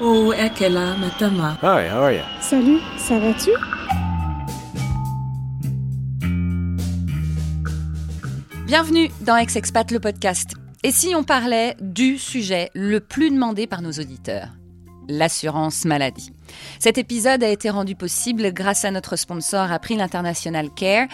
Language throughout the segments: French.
Oh, Ekela, Matama. Hi, how are you? Salut, ça va-tu? Bienvenue dans Ex-Expat le podcast. Et si on parlait du sujet le plus demandé par nos auditeurs? L'assurance maladie. Cet épisode a été rendu possible grâce à notre sponsor April International Care,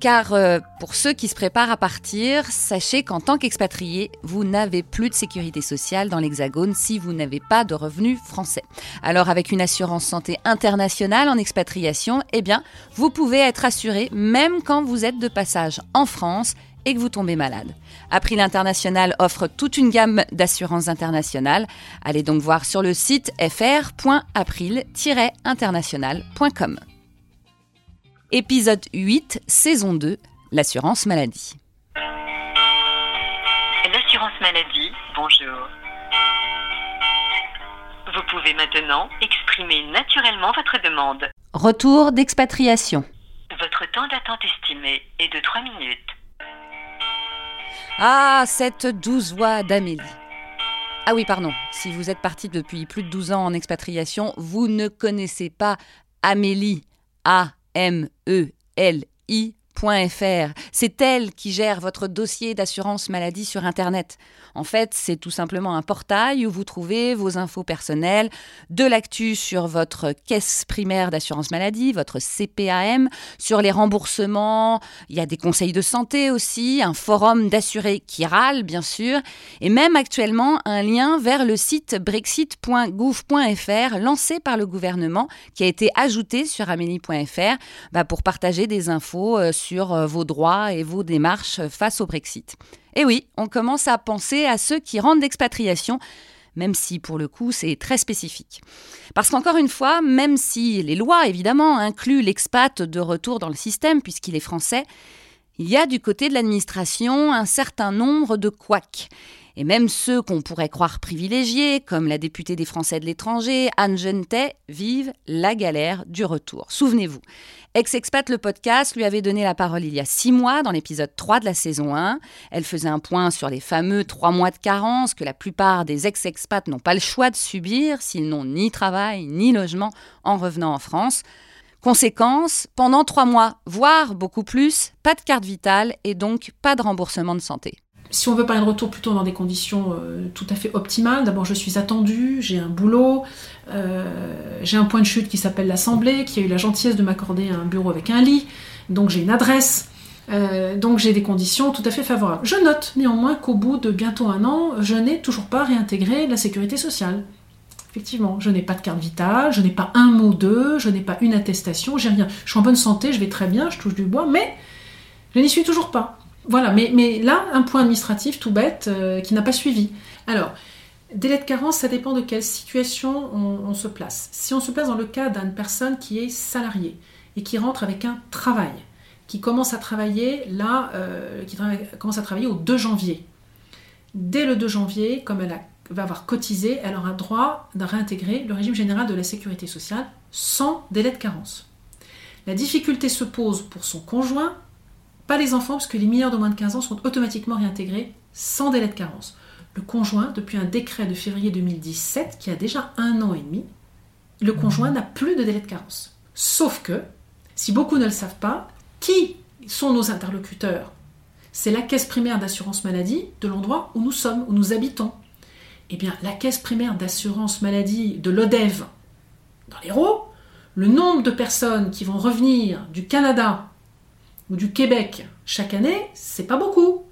car euh, pour ceux qui se préparent à partir, sachez qu'en tant qu'expatrié, vous n'avez plus de sécurité sociale dans l'Hexagone si vous n'avez pas de revenus français. Alors avec une assurance santé internationale en expatriation, eh bien, vous pouvez être assuré même quand vous êtes de passage en France et que vous tombez malade. April International offre toute une gamme d'assurances internationales. Allez donc voir sur le site fr.april-international.com. Épisode 8, saison 2, l'assurance maladie. L'assurance maladie, bonjour. Vous pouvez maintenant exprimer naturellement votre demande. Retour d'expatriation. Votre temps d'attente estimé est de 3 minutes. Ah, cette douce voix d'Amélie. Ah oui, pardon, si vous êtes parti depuis plus de 12 ans en expatriation, vous ne connaissez pas Amélie. A-M-E-L-I. C'est elle qui gère votre dossier d'assurance maladie sur Internet. En fait, c'est tout simplement un portail où vous trouvez vos infos personnelles, de l'actu sur votre caisse primaire d'assurance maladie, votre CPAM, sur les remboursements, il y a des conseils de santé aussi, un forum d'assurés qui râle bien sûr, et même actuellement un lien vers le site brexit.gouv.fr lancé par le gouvernement qui a été ajouté sur amélie.fr bah, pour partager des infos euh, sur euh, vos droits et vos démarches face au Brexit. Et oui, on commence à penser à ceux qui rentrent d'expatriation, même si pour le coup c'est très spécifique. Parce qu'encore une fois, même si les lois évidemment incluent l'expat de retour dans le système puisqu'il est français, il y a du côté de l'administration un certain nombre de couacs. Et même ceux qu'on pourrait croire privilégiés, comme la députée des Français de l'étranger, Anne Genetet, vivent la galère du retour. Souvenez-vous, Ex-Expat, le podcast, lui avait donné la parole il y a six mois dans l'épisode 3 de la saison 1. Elle faisait un point sur les fameux trois mois de carence que la plupart des ex-expats n'ont pas le choix de subir s'ils n'ont ni travail ni logement en revenant en France. Conséquence, pendant trois mois, voire beaucoup plus, pas de carte vitale et donc pas de remboursement de santé si on veut parler de retour plutôt dans des conditions euh, tout à fait optimales, d'abord je suis attendue, j'ai un boulot, euh, j'ai un point de chute qui s'appelle l'Assemblée, qui a eu la gentillesse de m'accorder un bureau avec un lit, donc j'ai une adresse, euh, donc j'ai des conditions tout à fait favorables. Je note néanmoins qu'au bout de bientôt un an, je n'ai toujours pas réintégré la sécurité sociale. Effectivement, je n'ai pas de carte vitale, je n'ai pas un mot d'eux, je n'ai pas une attestation, j'ai rien. Je suis en bonne santé, je vais très bien, je touche du bois, mais je n'y suis toujours pas. Voilà, mais, là, un point administratif tout bête euh, qui n'a pas suivi. Alors, délai de carence, ça dépend de quelle situation on, se place. Si on se place dans le cas d'une personne qui est salariée et qui rentre avec un travail, qui commence à travailler là, euh, qui commence à travailler au 2 janvier. Dès le 2 janvier, comme elle va avoir cotisé, elle aura droit de réintégrer le régime général de la sécurité sociale sans délai de carence. La difficulté se pose pour son conjoint pas les enfants, parce que les mineurs de moins de 15 ans sont automatiquement réintégrés sans délai de carence. Le conjoint, depuis un décret de février 2017, qui a déjà un an et demi, le conjoint n'a plus de délai de carence. Sauf que, si beaucoup ne le savent pas, qui sont nos interlocuteurs? C'est la caisse primaire d'assurance maladie de l'endroit où nous sommes, où nous habitons. Eh bien, la caisse primaire d'assurance maladie de l'ODEV dans l'Hérault, le nombre de personnes qui vont revenir du Canada ou du Québec chaque année, c'est pas beaucoup.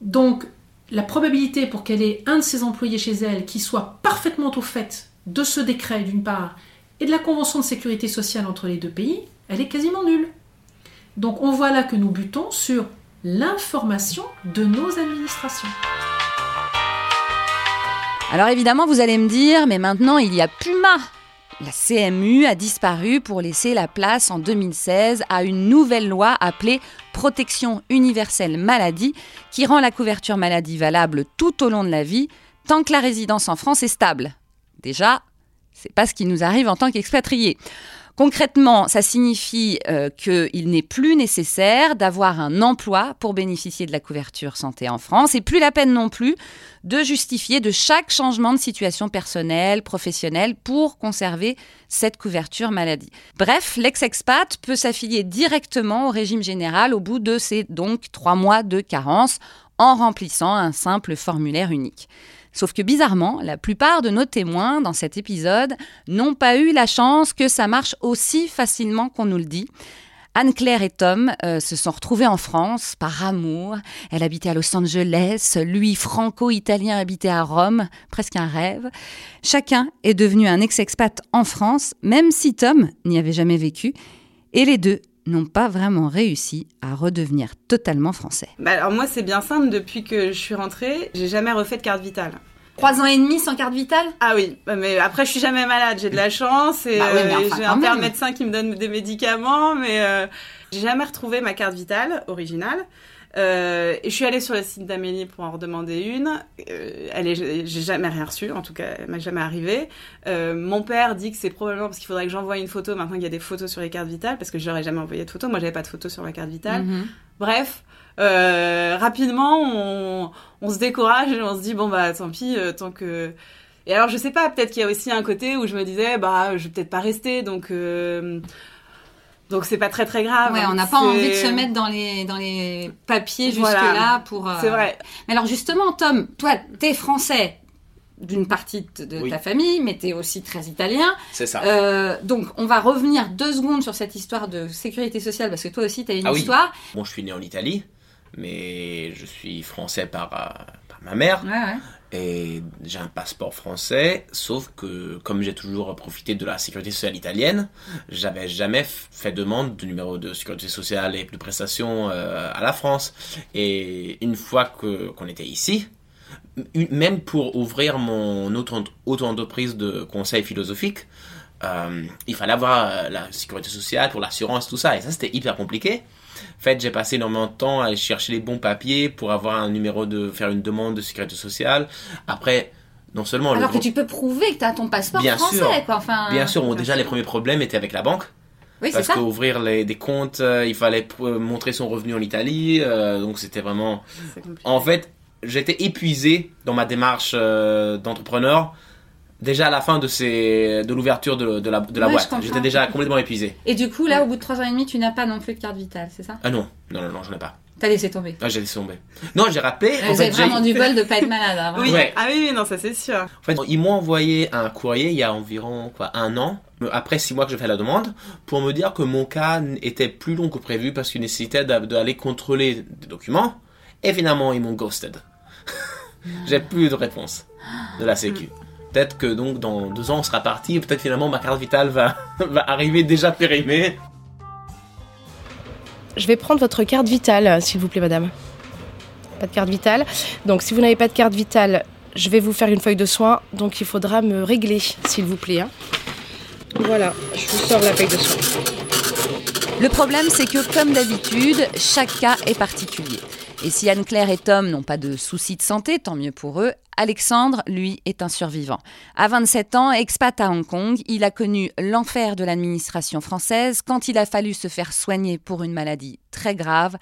Donc, la probabilité pour qu'elle ait un de ses employés chez elle qui soit parfaitement au fait de ce décret d'une part et de la convention de sécurité sociale entre les deux pays, elle est quasiment nulle. Donc on voit là que nous butons sur l'information de nos administrations. Alors évidemment, vous allez me dire, mais maintenant il y a Puma la CMU a disparu pour laisser la place en 2016 à une nouvelle loi appelée Protection universelle maladie qui rend la couverture maladie valable tout au long de la vie tant que la résidence en France est stable. Déjà, c'est pas ce qui nous arrive en tant qu'expatriés. Concrètement, ça signifie euh, qu'il n'est plus nécessaire d'avoir un emploi pour bénéficier de la couverture santé en France et plus la peine non plus de justifier de chaque changement de situation personnelle, professionnelle pour conserver cette couverture maladie. Bref, l'ex-expat peut s'affilier directement au régime général au bout de ces donc trois mois de carence en remplissant un simple formulaire unique. Sauf que bizarrement, la plupart de nos témoins dans cet épisode n'ont pas eu la chance que ça marche aussi facilement qu'on nous le dit. Anne-Claire et Tom euh, se sont retrouvés en France par amour. Elle habitait à Los Angeles, lui franco-italien habitait à Rome, presque un rêve. Chacun est devenu un ex-expat en France, même si Tom n'y avait jamais vécu. Et les deux n'ont pas vraiment réussi à redevenir totalement français. Bah alors moi c'est bien simple, depuis que je suis rentrée, j'ai jamais refait de carte vitale. Trois ans et demi sans carte vitale? Ah oui, bah, mais après je suis jamais malade, j'ai de la chance et Bah oui, euh, enfin, j'ai un père médecin qui me donne des médicaments, mais euh, j'ai jamais retrouvé ma carte vitale originale. Euh, et je suis allée sur le site d'Amélie pour en redemander une. Euh, elle est, j'ai jamais rien reçu, en tout cas, elle m'a jamais arrivé. Euh, mon père dit que c'est probablement parce qu'il faudrait que j'envoie une photo. Maintenant qu'il y a des photos sur les cartes vitales, parce que je n'aurais jamais envoyé de photos. Moi, j'avais pas de photos sur ma carte vitale. Mhm. Bref, euh, rapidement, on, on se décourage et on se dit bon bah tant pis, tant que. Et alors je sais pas, peut-être qu'il y a aussi un côté où je me disais bah je vais peut-être pas rester, donc donc c'est pas très très grave. Ouais, on n'a pas envie de se mettre dans les, dans les papiers Voilà. jusque-là pour. euh, C'est vrai. Mais alors justement, Tom, toi, t'es français d'une partie de de Oui. ta famille, mais t'es aussi très italien. C'est ça. Euh, donc, on va revenir deux secondes sur cette histoire de sécurité sociale parce que toi aussi, t'as une Ah oui. histoire. Bon, je suis né en Italie, mais je suis français par, euh, par ma mère. Ouais, ouais. Et j'ai un passeport français, sauf que comme j'ai toujours profité de la sécurité sociale italienne, j'avais jamais fait demande de numéro de sécurité sociale et de prestations euh, à la France. Et une fois que qu'on était ici, même pour ouvrir mon auto- auto-entreprise de conseil philosophique, euh, il fallait avoir euh, la sécurité sociale pour l'assurance, tout ça. Et ça, c'était hyper compliqué. En fait, j'ai passé énormément de temps à aller chercher les bons papiers pour avoir un numéro de faire une demande de sécurité sociale. Après, non seulement le Alors que tu peux prouver que t'as ton passeport Bien français, sûr. quoi. Enfin, bien sûr, bon, déjà les premiers problèmes étaient avec la banque Oui, parce qu'ouvrir des comptes, euh, il fallait euh, montrer son revenu en Italie, euh, donc c'était vraiment. En fait, j'étais épuisé dans ma démarche d'entrepreneur. Déjà à la fin de ces de l'ouverture de, de la de la Ouais, je boîte, j'étais déjà complètement épuisé. Et du coup, là, au bout de trois ans et demi, tu n'as pas non plus de carte vitale, c'est ça? Ah non, non, non, non, j'en ai pas. T'as laissé tomber. Ah, j'ai laissé tomber. Non, j'ai rappelé. Vous avez j'ai- vraiment du bol de pas être malade. hein, Oui. Ouais. Ah oui, oui, non, ça c'est sûr. En fait, ils m'ont envoyé un courrier il y a environ quoi, un an, après six mois que j'ai fait la demande, pour me dire que mon cas était plus long que prévu parce qu'il nécessitait d'a- d'aller contrôler des documents. Et finalement, ils m'ont ghosted. j'ai plus de réponse de la Sécu. Peut-être que donc dans deux ans on sera parti, peut-être finalement ma carte vitale va, va arriver déjà périmée. Je vais prendre votre carte vitale, s'il vous plaît, madame. Pas de carte vitale. Donc, si vous n'avez pas de carte vitale, je vais vous faire une feuille de soins. Donc, il faudra me régler, s'il vous plaît. hein. Voilà, je vous sors la feuille de soins. Le problème, c'est que, comme d'habitude, chaque cas est particulier. Et si Anne-Claire et Tom n'ont pas de soucis de santé, tant mieux pour eux, Alexandre, lui, est un survivant. À 27 ans, expat à Hong Kong, il a connu l'enfer de l'administration française quand il a fallu se faire soigner pour une maladie très grave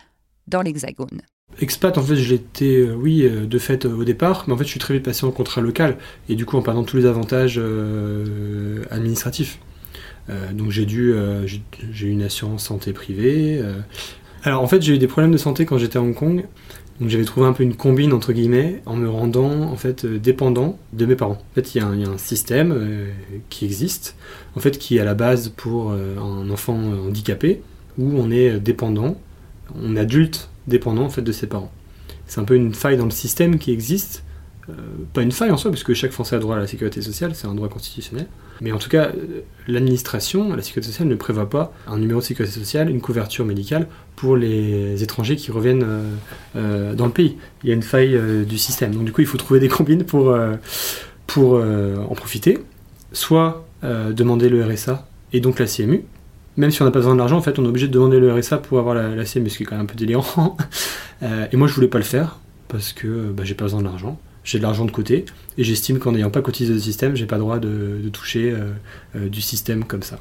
dans l'Hexagone. Expat, en fait, je l'étais, euh, oui, euh, de fait euh, au départ, mais en fait, je suis très vite passé en contrat local, et du coup, en perdant tous les avantages administratifs. Euh, donc, j'ai dû, euh, j'ai une assurance santé privée. euh. Alors, en fait, j'ai eu des problèmes de santé quand j'étais à Hong Kong. Donc, j'avais trouvé un peu une combine entre guillemets en me rendant en fait dépendant de mes parents. En fait, il y, a un- système qui existe, en fait, qui est à la base pour un enfant handicapé où on est dépendant, on adulte dépendant en fait de ses parents. C'est un peu une faille dans le système qui existe. Pas une faille en soi, parce que chaque Français a droit à la sécurité sociale, c'est un droit constitutionnel. Mais en tout cas, l'administration, la sécurité sociale ne prévoit pas un numéro de sécurité sociale, une couverture médicale pour les étrangers qui reviennent euh, euh, dans le pays. Il y a une faille euh, du système. Donc du coup, il faut trouver des combines pour, pour en profiter. Soit demander le RSA et donc la CMU. Même si on n'a pas besoin de l'argent, en fait, on est obligé de demander le RSA pour avoir la, CMU, ce qui est quand même un peu délirant. Et moi, je voulais pas le faire parce que bah, j'ai pas besoin de l'argent. J'ai de l'argent de côté et j'estime qu'en n'ayant pas cotisé au système, j'ai pas le droit de, toucher euh, euh, du système comme ça.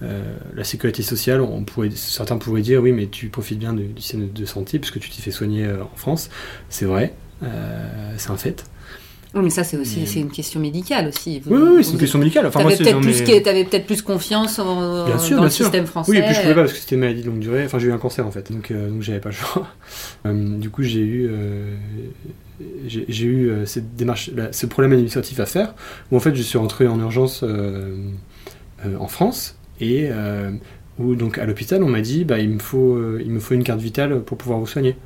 euh, la sécurité sociale, certains pourraient dire oui, mais tu profites bien du, système de santé puisque tu t'es fait soigner en France. C'est vrai, c'est un fait. Oui, mais ça, c'est aussi c'est une question médicale aussi. Oui, oui, oui, c'est une question médicale. Enfin, T'avais peut-être plus, mes- peut-être plus confiance en- Bien sûr, dans bien le sûr. système français. Oui, et puis je pouvais pas parce que c'était une maladie de longue durée. Enfin, j'ai eu un cancer en fait, donc, euh, donc j'avais pas le choix. Euh, du coup, j'ai eu, euh, j'ai j'ai eu euh, cette démarche, là, ce problème administratif à faire, où en fait, je suis rentré en urgence euh, euh, en France et euh, où donc à l'hôpital, on m'a dit, bah, il me faut, euh, il me faut une carte vitale pour pouvoir vous soigner.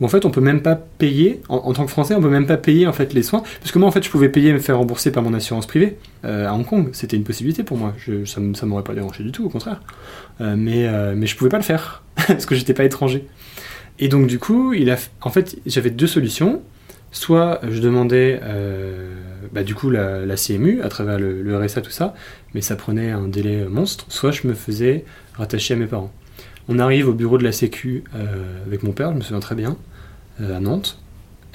Où en fait, on peut même pas payer, en, tant que Français, on peut même pas payer en fait les soins, parce que moi, en fait, je pouvais payer et me faire rembourser par mon assurance privée euh, à Hong Kong. C'était une possibilité pour moi. Je, ça, ça m'aurait pas dérangé du tout, au contraire. Euh, mais, euh, mais je pouvais pas le faire parce que j'étais pas étranger. Et donc du coup, il a, en fait, j'avais deux solutions. Soit je demandais euh, bah, du coup la, la CMU à travers le, le RSA tout ça, mais ça prenait un délai monstre. Soit je me faisais rattacher à mes parents. On arrive au bureau de la Sécu euh, avec mon père, je me souviens très bien, euh, à Nantes,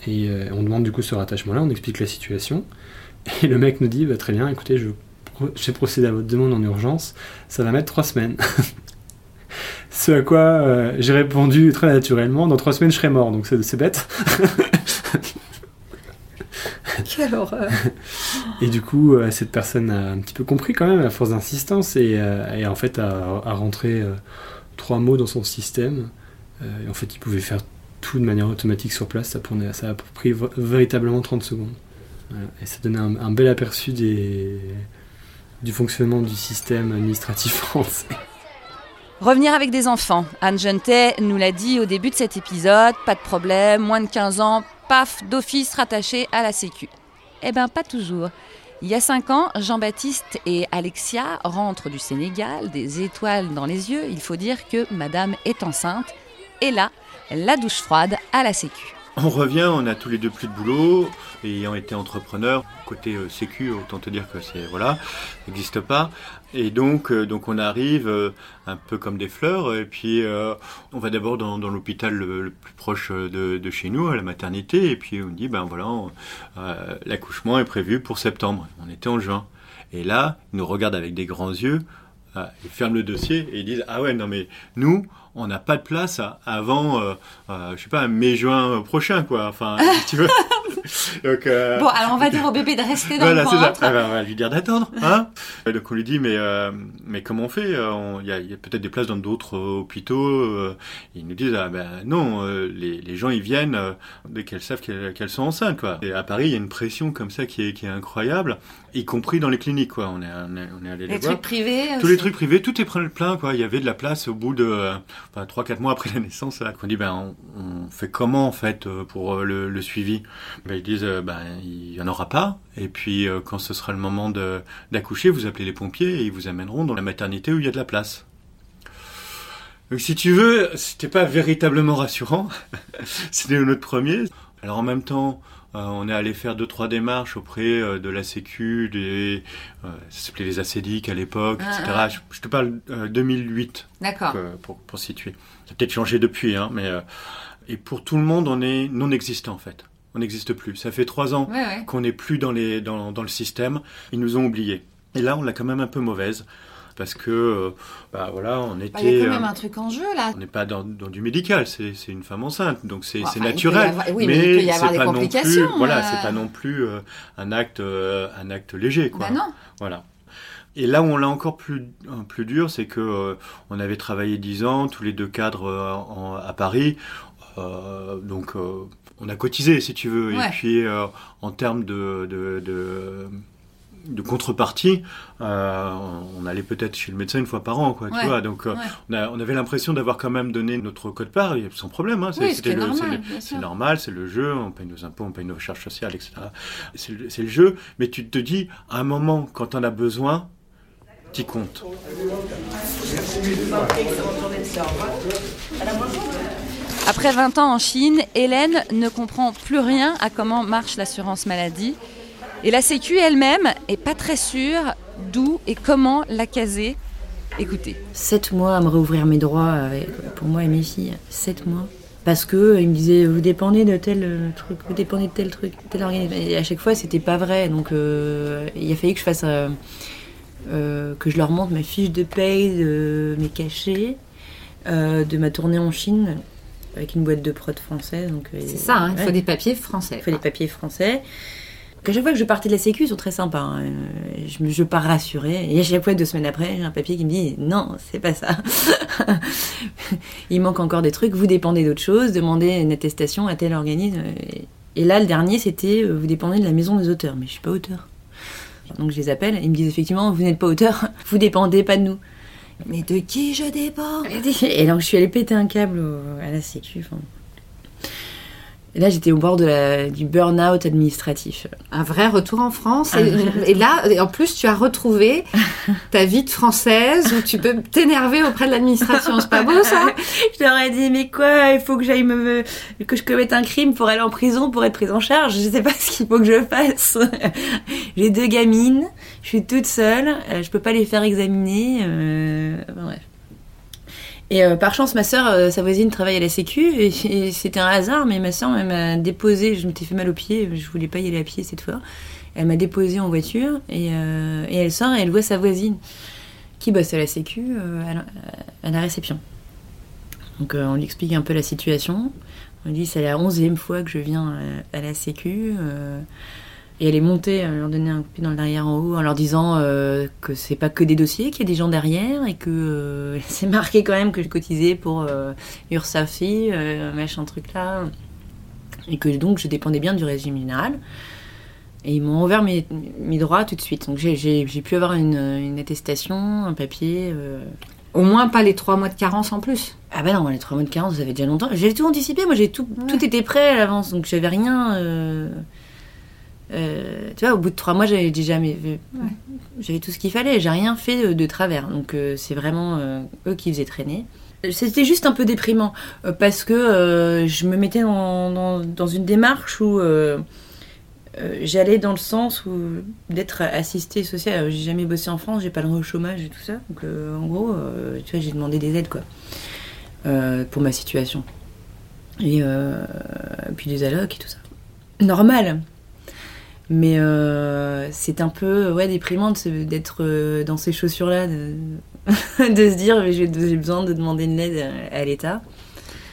et euh, on demande du coup ce rattachement-là, on explique la situation, et le mec nous dit bah, très bien, écoutez, je j'ai procédé à votre demande en urgence, ça va mettre trois semaines. Ce à quoi euh, j'ai répondu très naturellement, dans trois semaines je serai mort, donc c'est bête. Quelle horreur. Et du coup, euh, cette personne a un petit peu compris quand même, à force d'insistance, et, euh, et en fait a, a rentré trois mots dans son système. Euh, et en fait, il pouvait faire tout de manière automatique sur place, ça, prenait, ça a pris véritablement 30 secondes. Voilà. Et ça donnait un, un bel aperçu des, du fonctionnement du système administratif français. Revenir avec des enfants. Anne Jeunetet nous l'a dit au début de cet épisode, pas de problème, moins de 15 ans, paf, d'office rattaché à la Sécu. Eh ben pas toujours. Il y a 5 ans, Jean-Baptiste et Alexia rentrent du Sénégal, des étoiles dans les yeux. Il faut dire que madame est enceinte. Et là, la douche froide à la Sécu. On revient, on a tous les deux plus de boulot, ayant été entrepreneur, côté euh, sécu, autant te dire que c'est, n'existe pas. Et donc, euh, donc on arrive euh, un peu comme des fleurs, et puis euh, on va d'abord dans, dans l'hôpital le, plus proche de, de chez nous, à la maternité, et puis on dit, ben voilà, l'accouchement est prévu pour septembre. On était en juin. Et là, ils nous regardent avec des grands yeux, euh, ils ferment le dossier et ils disent, ah ouais, non mais nous, on n'a pas de place avant, euh, je sais pas, mai-juin prochain, quoi. Enfin, tu. Donc, euh, Bon, alors on va dire au bébé de rester dans voilà, le c'est ça. ventre. Ah ben, on va lui dire d'attendre, hein. Donc on lui dit, mais euh, mais comment on fait Euh, on- Il y a, il y a peut-être des places dans d'autres hôpitaux. Ils nous disent, ah ben non, les, les gens ils viennent dès qu'elles savent qu'elles sont enceintes, quoi. Et à Paris, il y a une pression comme ça qui est qui est incroyable, y compris dans les cliniques, quoi. On est on est, on est allé les, Les voir. trucs privés. Tous les trucs privés, tout est plein, quoi. Il y avait de la place au bout de, euh, enfin, trois, quatre mois après la naissance, là. qu'on dit, ben, on, on fait comment, en fait, pour le, le suivi? Ben, disent, euh, ben, il y en aura pas. Et puis, euh, quand ce sera le moment de, d'accoucher, vous appelez les pompiers et ils vous amèneront dans la maternité où il y a de la place. Donc, si tu veux, c'était pas véritablement rassurant. c'était notre premier. Alors, en même temps, euh, on est allé faire deux trois démarches auprès de la Sécu, des, ça s'appelait les acédiques à l'époque, Ah, etc. ah. Je, je te parle euh, 2008 D'accord. euh, pour, pour situer. Ça a peut-être changé depuis, hein, mais et pour tout le monde, on est non existant en fait. On n'existe plus. Ça fait trois ans Ouais, ouais. qu'on n'est plus dans les dans, dans le système. Ils nous ont oubliés. Et là, on l'a quand même un peu mauvaise parce que euh, bah voilà, on Bah, était. Il y a quand euh, même un truc en jeu là. on n'est pas dans, dans du médical, c'est une femme enceinte, donc c'est Enfin, y naturel. avoir- oui, mais il peut y avoir des non plus, complications, voilà, euh. c'est pas non plus euh, un acte euh, un acte léger, quoi. Bah non. Voilà. Et là où on l'a encore plus euh, plus dur, c'est que euh, on avait travaillé dix ans, tous les deux cadres euh, en- à Paris, euh, donc euh, on a cotisé si tu veux. Ouais. Et puis euh, en termes de de, de de contrepartie, euh, on allait peut-être chez le médecin une fois par an, quoi, Ouais. tu vois. Donc, euh, Ouais. on, a- on avait l'impression d'avoir quand même donné notre code part, et sans problème. Hein, c'est- Oui, normal, c'est le- jeu, on paye nos impôts, on paye nos charges sociales, etc. C'est le, c'est le jeu, mais tu te dis, à un moment, quand on a besoin, t'y comptes. Après 20 ans en Chine, Hélène ne comprend plus rien à comment marche l'assurance maladie. Et la Sécu elle-même est pas très sûre d'où et comment la caser. Écoutez. Sept mois à me réouvrir mes droits avec- pour moi et mes filles. Sept mois. Parce que euh, ils me disaient vous dépendez de tel euh, truc, vous dépendez de tel truc, tel organisme. Et à chaque fois c'était pas vrai. Donc euh, il a fallu que je fasse euh, euh, que je leur montre ma fiche de paye, mes cachets, euh, de ma tournée en Chine avec une boîte de prod française. Donc, euh, C'est ça, hein, il faut des papiers français. Il faut des papiers français. Donc, à chaque fois que je partais de la Sécu, ils sont très sympas. hein. Je, je pars rassurée. Et à chaque fois, deux semaines après, j'ai un papier qui me dit non, c'est pas ça. Il manque encore des trucs. Vous dépendez d'autre chose. Demandez une attestation à tel organisme. Et- Et là, le dernier, c'était euh, vous dépendez de la maison des auteurs. Mais je suis pas auteur. Donc je les appelle. Ils me disent effectivement, vous n'êtes pas auteur. Vous dépendez pas de nous. Mais de qui je dépends Et donc je suis allée péter un câble à la Sécu. enfin. Et là, j'étais au bord de la, du burn-out administratif. Un vrai retour en France. Et, là, en plus, tu as retrouvé ta vie de française où tu peux t'énerver auprès de l'administration. C'est pas beau ça? Je leur ai dit, mais quoi, il faut que j'aille me, que je commette un crime pour aller en prison, pour être prise en charge. Je sais pas ce qu'il faut que je fasse. J'ai deux gamines, je suis toute seule, euh, je peux pas les faire examiner. euh, enfin, bref. Et euh, par chance, ma sœur, euh, sa voisine travaille à la Sécu, et, c'était un hasard, mais ma sœur m'a déposé, je m'étais fait mal au pied, je voulais pas y aller à pied cette fois. Elle m'a déposé en voiture, et, euh, elle sort et elle voit sa voisine, qui bosse à la Sécu, à la- réception. Donc on lui explique un peu la situation. On lui dit c'est la onzième fois que je viens à la Sécu. Et elle est montée, elle leur donnait un coup de pied dans le derrière en haut en leur disant euh, que c'est pas que des dossiers, qu'il y a des gens derrière et que euh, c'est marqué quand même que je cotisais pour euh, URSAFI, euh, machin truc là. Et que donc je dépendais bien du régime général. Et ils m'ont ouvert mes, mes droits tout de suite. Donc j'ai- pu avoir une, une attestation, un papier. euh, Au moins pas les trois mois de carence en plus. ah bah non, les trois mois de carence, ça fait déjà longtemps. J'ai tout anticipé, moi j'ai tout, tout était prêt à l'avance, donc j'avais rien. Euh, tu vois, au bout de trois mois, j'avais déjà j'avais tout ce qu'il fallait, j'ai rien fait de, de travers. Donc euh, c'est vraiment euh, eux qui faisaient traîner. C'était juste un peu déprimant parce que je me mettais dans, dans, dans une démarche où j'allais dans le sens où d'être assistée sociale. J'ai jamais bossé en France, j'ai pas le droit au chômage et tout ça. Donc en gros, tu vois, j'ai demandé des aides quoi pour ma situation. Et puis des allocs et tout ça. Normal. Mais euh, c'est un peu ouais, déprimant d'être euh, dans ces chaussures-là, de, de se dire j'ai besoin de demander une aide à, à l'État.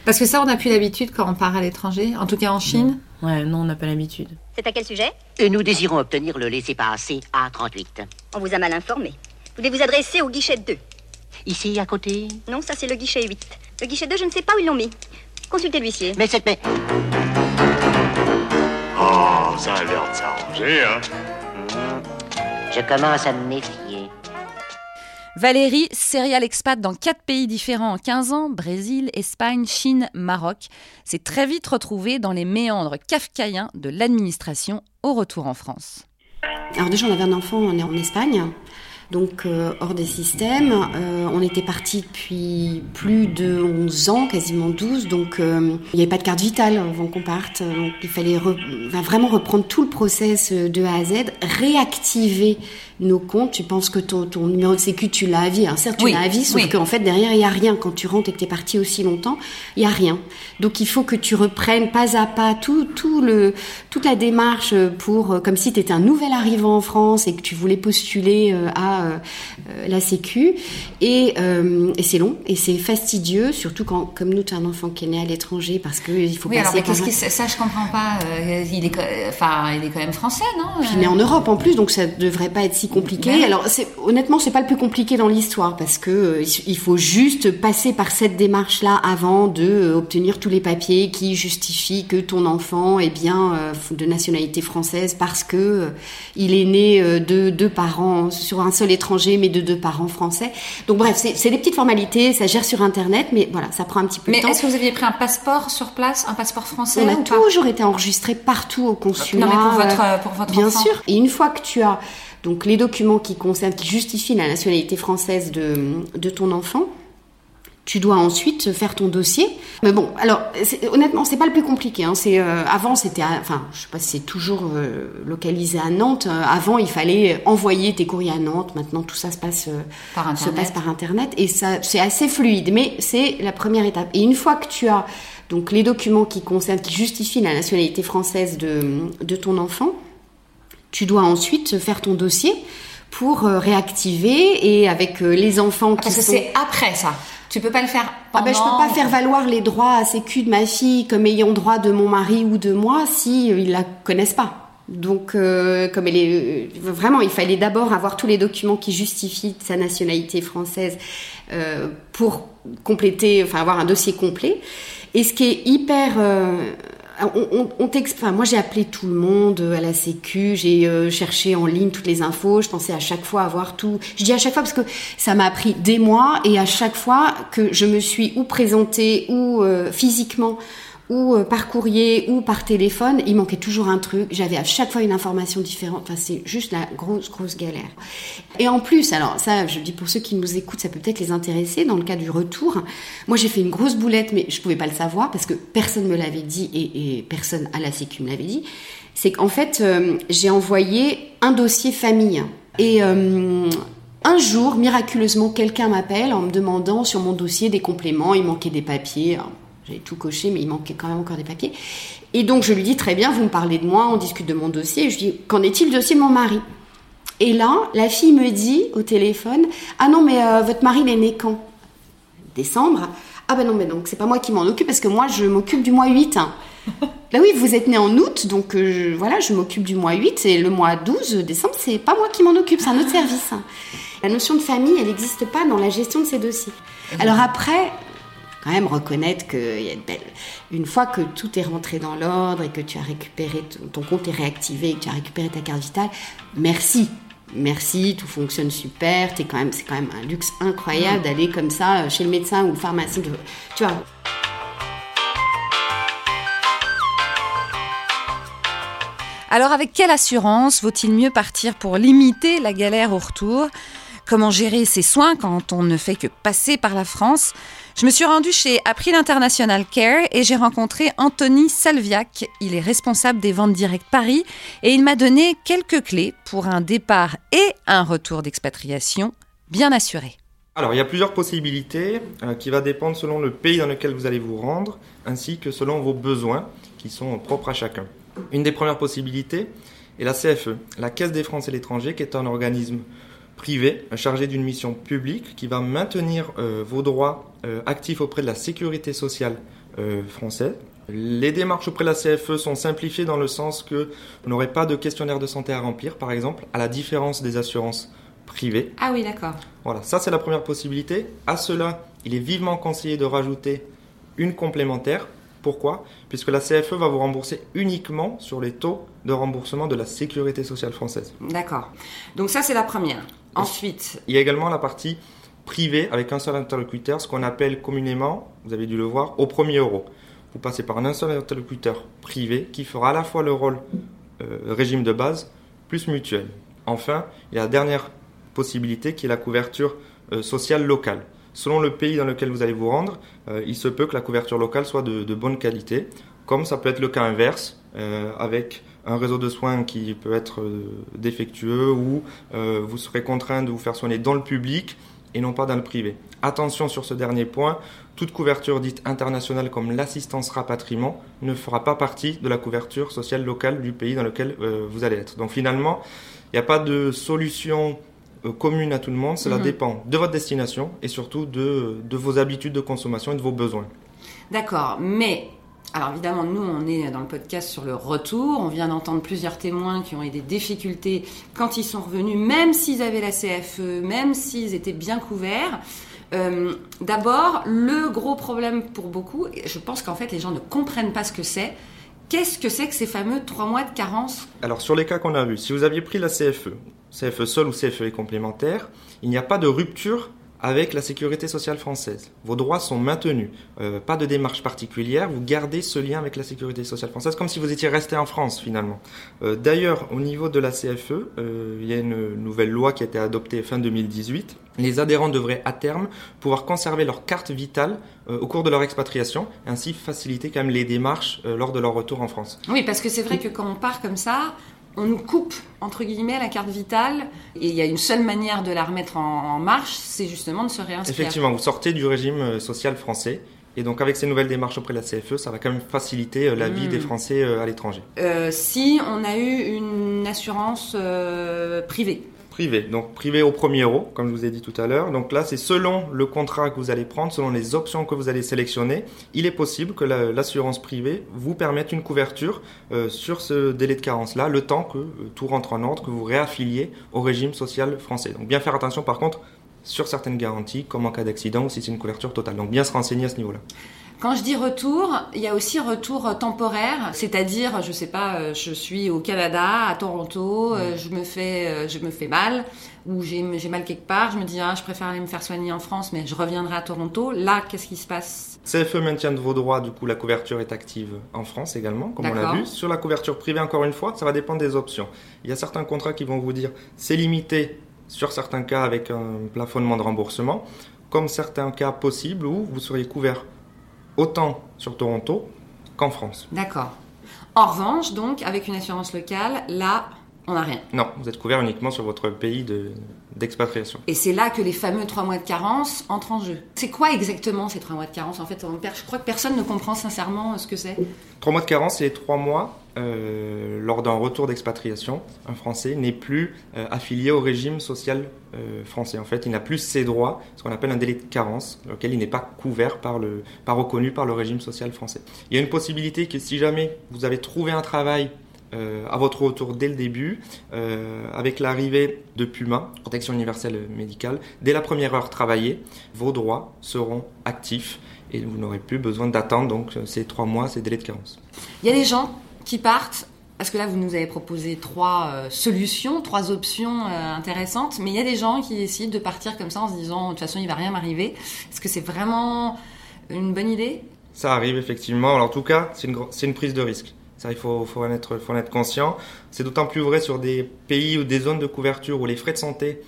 Parce que ça, on n'a plus l'habitude quand on part à l'étranger, en tout cas en Chine. Ouais, non, on n'a pas l'habitude. C'est à quel sujet? Et nous désirons obtenir le laissez-passer A38. On vous a mal informé. Vous devez vous adresser au guichet 2. Ici, à côté? Non, ça c'est le guichet 8. Le guichet 2, je ne sais pas où ils l'ont mis. Consultez l'huissier. Mais cette... Mais... Ça a l'air de s'arranger, hein Je commence à me méfier. Valérie, serial expat dans quatre pays différents en 15 ans, Brésil, Espagne, Chine, Maroc, s'est très vite retrouvée dans les méandres kafkaïens de l'administration au retour en France. Alors déjà, on avait un enfant, on est en Espagne, donc euh, hors des systèmes. Euh, on était parti depuis plus de 11 ans, quasiment 12, donc euh, il n'y avait pas de carte vitale avant qu'on parte. Donc il fallait re- vraiment reprendre tout le process de A à Z, réactiver nos comptes. Tu penses que ton, ton numéro de sécu, tu l'as à vie. hein. Certes, tu Oui, l'as à vie, sauf oui. qu'en fait, derrière, il n'y a rien. Quand tu rentres et que tu es parti aussi longtemps, il n'y a rien. Donc il faut que tu reprennes pas à pas tout, tout le, toute la démarche pour, euh, comme si tu étais un nouvel arrivant en France et que tu voulais postuler euh, à euh, la Sécu. Et, euh, et c'est long et c'est fastidieux, surtout quand, comme nous, tu as un enfant qui est né à l'étranger parce que il faut Oui, alors passer mais par qu'est-ce un- qui ça je comprends pas. il est, enfin, il est quand même français, non il est en Europe en plus, donc ça devrait pas être si compliqué. Ouais. Alors honnêtement, c'est pas le plus compliqué dans l'histoire parce que euh, il faut juste passer par cette démarche-là avant de euh, obtenir tous les papiers qui justifient que ton enfant est bien euh, de nationalité française parce que il est né de deux parents sur un seul étranger, mais de deux parents français. Donc bref, c'est, des petites formalités, ça gère sur Internet, mais voilà, ça prend un petit peu Mais de temps. est-ce que vous aviez pris un passeport sur place, un passeport français On a ou toujours été enregistré partout au consulat. Non, mais pour votre- pour votre Bien enfant. sûr. Et une fois que tu as donc les documents qui concernent, qui justifient la nationalité française de, de ton enfant, tu dois ensuite faire ton dossier. Mais bon, alors honnêtement, c'est pas le plus compliqué. Hein. C'est euh, avant, c'était, à- enfin, je sais pas si c'est toujours euh, localisé à Nantes. Euh, avant, il fallait envoyer tes courriers à Nantes. Maintenant, tout ça se passe euh, Par se Internet. passe par internet et ça, c'est assez fluide. Mais c'est la première étape. Et une fois que tu as donc les documents qui concernent, qui justifient la nationalité française de, de ton enfant, tu dois ensuite faire ton dossier pour euh, réactiver et avec euh, les enfants qui Parce que sont... c'est après ça. Tu peux pas le faire Ah pendant. ben, je peux pas faire valoir les droits à sécu de ma fille comme ayant droit de mon mari ou de moi si euh, ils la connaissent pas. Donc, euh, comme elle est vraiment, il fallait d'abord avoir tous les documents qui justifient sa nationalité française euh, pour compléter, enfin avoir un dossier complet. Et ce qui est hyper euh, on, on, moi j'ai appelé tout le monde euh, à la Sécu, j'ai euh, cherché en ligne toutes les infos, je pensais à chaque fois avoir tout. Je dis à chaque fois parce que ça m'a pris des mois et à chaque fois que je me suis ou présentée ou euh, physiquement ou euh, par courrier ou par téléphone, il manquait toujours un truc. J'avais à chaque fois une information différente. Enfin, c'est juste la grosse, grosse galère. Et en plus, alors ça, je dis pour ceux qui nous écoutent, ça peut peut-être les intéresser dans le cas du retour. Moi, j'ai fait une grosse boulette, mais je pouvais pas le savoir parce que personne me l'avait dit et, et personne à la Sécu me l'avait dit. C'est qu'en fait, euh, j'ai envoyé un dossier famille et euh, un jour, miraculeusement, quelqu'un m'appelle en me demandant sur mon dossier des compléments. Il manquait des papiers. J'avais tout coché, mais il manquait quand même encore des papiers. Et donc, je lui dis très bien, vous me parlez de moi, on discute de mon dossier. Et je dis, qu'en est-il du dossier de mon mari? Et là, la fille me dit au téléphone, ah non, mais euh, votre mari, il est né quand? Décembre. Ah ben non, mais donc c'est pas moi qui m'en occupe parce que moi, je m'occupe du mois 8. Bah oui, vous êtes né en août, donc euh, je, voilà, je m'occupe du mois 8 et le mois 12 décembre, c'est pas moi qui m'en occupe, c'est un autre service. La notion de famille, elle n'existe pas dans la gestion de ces dossiers. Alors après, quand même reconnaître y a une, fois que tout est rentré dans l'ordre et que tu as récupéré ton, compte est réactivé et que tu as récupéré ta carte vitale, merci. Merci, tout fonctionne super. Quand même, c'est quand même un luxe incroyable d'aller comme ça euh, chez le médecin ou le pharmacien. Tu vois, Alors avec quelle assurance vaut-il mieux partir pour limiter la galère au retour? Comment gérer ses soins quand on ne fait que passer par la France Je me suis rendue chez April International Care et j'ai rencontré Anthony Salviac. Il est responsable des ventes directes Paris et il m'a donné quelques clés pour un départ et un retour d'expatriation bien assuré. Alors, il y a plusieurs possibilités euh, qui va dépendre selon le pays dans lequel vous allez vous rendre, ainsi que selon vos besoins qui sont propres à chacun. Une des premières possibilités est la CFE, la Caisse des Français à l'étranger, qui est un organisme privé chargé d'une mission publique qui va maintenir euh, vos droits euh, actifs auprès de la sécurité sociale euh, française. Les démarches auprès de la CFE sont simplifiées dans le sens que vous n'aurez pas de questionnaire de santé à remplir, par exemple, à la différence des assurances privées. Ah oui, d'accord. Voilà, ça c'est la première possibilité. À cela, il est vivement conseillé de rajouter une complémentaire. Pourquoi? Puisque la CFE va vous rembourser uniquement sur les taux de remboursement de la sécurité sociale française. D'accord. Donc ça, c'est la première. Ensuite, Il y a également la partie privée avec un seul interlocuteur, ce qu'on appelle communément, vous avez dû le voir, au premier euro. Vous passez par un seul interlocuteur privé qui fera à la fois le rôle euh, régime de base plus mutuel. Enfin, il y a la dernière possibilité qui est la couverture euh, sociale locale. Selon le pays dans lequel vous allez vous rendre, euh, il se peut que la couverture locale soit de, de bonne qualité, comme ça peut être le cas inverse, avec un réseau de soins qui peut être euh, défectueux ou euh, vous serez contraint de vous faire soigner dans le public et non pas dans le privé. Attention sur ce dernier point, toute couverture dite internationale comme l'assistance rapatriement ne fera pas partie de la couverture sociale locale du pays dans lequel euh, vous allez être. Donc finalement, il n'y a pas de solution euh, commune à tout le monde, cela Mhm. dépend de votre destination et surtout de, de vos habitudes de consommation et de vos besoins. d'accord. Mais, alors évidemment, nous, on est dans le podcast sur le retour. On vient d'entendre plusieurs témoins qui ont eu des difficultés quand ils sont revenus, même s'ils avaient la CFE, même s'ils étaient bien couverts. Euh, D'abord, le gros problème pour beaucoup, je pense qu'en fait, les gens ne comprennent pas ce que c'est. Qu'est-ce que c'est que ces fameux trois mois de carence? Alors sur les cas qu'on a vus, si vous aviez pris la CFE, CFE seule ou CFE complémentaire, il n'y a pas de rupture avec la sécurité sociale française. Vos droits sont maintenus. Euh, pas de démarche particulière, vous gardez ce lien avec la sécurité sociale française comme si vous étiez resté en France finalement. Euh, D'ailleurs, au niveau de la CFE, euh, il y a une nouvelle loi qui a été adoptée fin 2018. Les adhérents devraient à terme pouvoir conserver leur carte vitale au cours de leur expatriation, ainsi faciliter quand même les démarches lors de leur retour en France. Oui, parce que c'est vrai que quand on part comme ça, on nous coupe, entre guillemets, la carte vitale. Et il y a une seule manière de la remettre en, en marche, c'est justement de se réinscrire. Effectivement, vous sortez du régime euh, social français. Et donc avec ces nouvelles démarches auprès de la CFE, ça va quand même faciliter euh, la vie Mm. des Français euh, à l'étranger. Euh, si on a eu une assurance euh, privée. Privé. Donc privé au premier euro, comme je vous ai dit tout à l'heure. Donc là, c'est selon le contrat que vous allez prendre, selon les options que vous allez sélectionner, il est possible que la- l'assurance privée vous permette une couverture euh, sur ce délai de carence-là, le temps que euh, tout rentre en ordre, que vous réaffiliez au régime social français. Donc bien faire attention par contre sur certaines garanties, comme en cas d'accident ou si c'est une couverture totale. Donc bien se renseigner à ce niveau-là. Quand je dis retour, il y a aussi retour euh, temporaire, c'est-à-dire, je sais pas, euh, je suis au Canada, à Toronto, euh, je me fais, je me fais mal, ou j'ai mal quelque part, je me dis, ah, je préfère aller me faire soigner en France, mais je reviendrai à Toronto. Là, qu'est-ce qui se passe? CFE maintient de vos droits, du coup la couverture est active en France également, comme on l'a vu. Sur la couverture privée, encore une fois, ça va dépendre des options. Il y a certains contrats qui vont vous dire c'est limité sur certains cas avec un plafonnement de remboursement, comme certains cas possibles où vous seriez couvert autant sur Toronto qu'en France. D'accord. En revanche, donc, avec une assurance locale, là, on n'a rien. Non, vous êtes couvert uniquement sur votre pays de- d'expatriation. Et c'est là que les fameux trois mois de carence entrent en jeu. C'est quoi exactement ces trois mois de carence? En fait, on je crois que personne ne comprend sincèrement ce que c'est. Trois mois de carence, c'est les trois mois euh, lors d'un retour d'expatriation. Un Français n'est plus euh, affilié au régime social euh, français. En fait, il n'a plus ses droits, ce qu'on appelle un délai de carence, auquel il n'est pas couvert par le, pas reconnu par le régime social français. Il y a une possibilité que si jamais vous avez trouvé un travail euh, à votre retour dès le début, euh, avec l'arrivée de Puma, protection universelle médicale, dès la première heure travaillée, vos droits seront actifs et vous n'aurez plus besoin d'attendre donc ces trois mois, ces délais de carence. Il y a des gens qui partent, parce que là, vous nous avez proposé trois euh, solutions, trois options euh, intéressantes, mais il y a des gens qui décident de partir comme ça en se disant, de toute façon, il va rien m'arriver. Est-ce que c'est vraiment une bonne idée? Ça arrive effectivement. Alors, en tout cas, c'est une, gro- c'est une prise de risque. Ça, il faut, faut, en être, faut en être conscient. C'est d'autant plus vrai sur des pays ou des zones de couverture où les frais de santé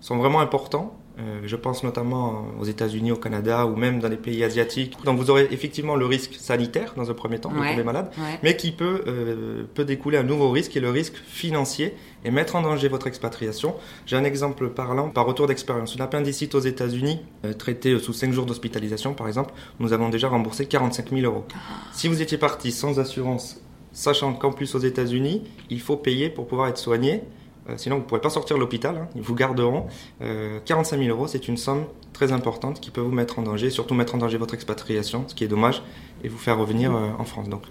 sont vraiment importants. Euh, je pense notamment aux États-Unis, au Canada ou même dans les pays asiatiques. Donc vous aurez effectivement le risque sanitaire dans un premier temps, de Ouais, tomber malade, ouais. mais qui peut, euh, peut découler un nouveau risque qui est le risque financier et mettre en danger votre expatriation. J'ai un exemple parlant par retour d'expérience. Une appendicite aux États-Unis, euh, traitée sous 5 jours d'hospitalisation par exemple, nous avons déjà remboursé 45 000 euros. Si vous étiez parti sans assurance, sachant qu'en plus aux États-Unis, il faut payer pour pouvoir être soigné, euh, sinon vous ne pourrez pas sortir de l'hôpital, hein, ils vous garderont. Euh, 45 000 euros, c'est une somme très importante qui peut vous mettre en danger, surtout mettre en danger votre expatriation, ce qui est dommage, et vous faire revenir euh, en France. Donc,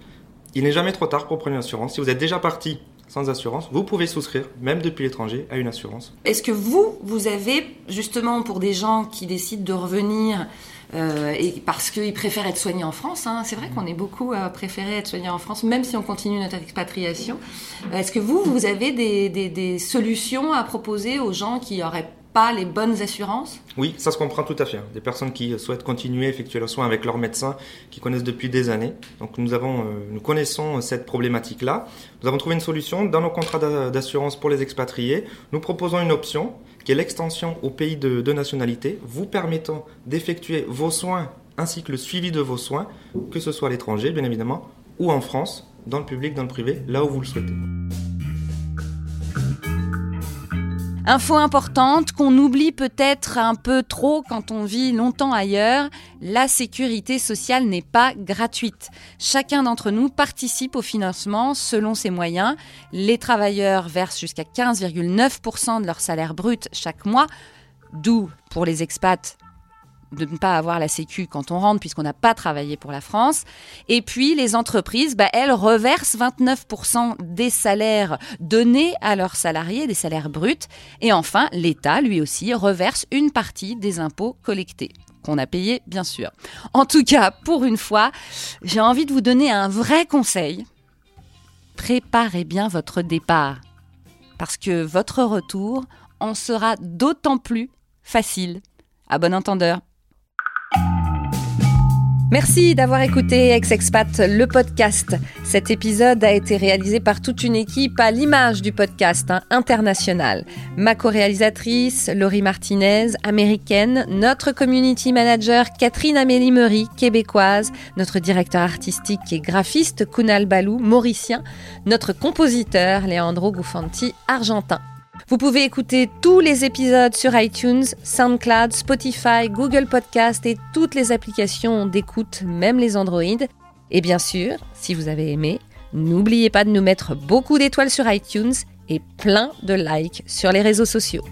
il n'est jamais trop tard pour prendre une assurance. Si vous êtes déjà parti sans assurance, vous pouvez souscrire, même depuis l'étranger, à une assurance. Est-ce que vous, vous avez, justement, pour des gens qui décident de revenir euh, et parce qu'ils préfèrent être soignés en France, hein, c'est vrai qu'on est beaucoup à préférer être soignés en France, même si on continue notre expatriation. Est-ce que vous, vous avez des, des- des solutions à proposer aux gens qui n'auraient les bonnes assurances Oui, ça se comprend tout à fait. hein. Des personnes qui souhaitent continuer à effectuer leurs soins avec leur médecin, qui connaissent depuis des années. Donc nous avons, euh, nous connaissons cette problématique-là. Nous avons trouvé une solution dans nos contrats d'a- d'assurance pour les expatriés. Nous proposons une option qui est l'extension au pays de nationalité, vous permettant d'effectuer vos soins ainsi que le suivi de vos soins, que ce soit à l'étranger, bien évidemment, ou en France, dans le public, dans le privé, là où vous le souhaitez. Info importante qu'on oublie peut-être un peu trop quand on vit longtemps ailleurs, la sécurité sociale n'est pas gratuite. Chacun d'entre nous participe au financement selon ses moyens. Les travailleurs versent jusqu'à 15,9% de leur salaire brut chaque mois, d'où pour les expats de ne pas avoir la sécu quand on rentre puisqu'on n'a pas travaillé pour la France. Et puis les entreprises, bah, elles reversent 29% des salaires donnés à leurs salariés, des salaires bruts. Et enfin, l'État, lui aussi, reverse une partie des impôts collectés qu'on a payés, bien sûr. En tout cas, pour une fois, j'ai envie de vous donner un vrai conseil. Préparez bien votre départ. Parce que votre retour en sera d'autant plus facile. À bon entendeur. Merci d'avoir écouté Ex-Expat, le podcast. Cet épisode a été réalisé par toute une équipe à l'image du podcast hein, international. Ma co-réalisatrice, Laurie Martinez, américaine, notre community manager, Catherine Amélie Meury, québécoise, notre directeur artistique et graphiste, Kunal Balou, mauricien, notre compositeur, Leandro Gufanti, argentin. Vous pouvez écouter tous les épisodes sur iTunes, SoundCloud, Spotify, Google Podcast et toutes les applications d'écoute, même les Android. Et bien sûr, si vous avez aimé, n'oubliez pas de nous mettre beaucoup d'étoiles sur iTunes et plein de likes sur les réseaux sociaux.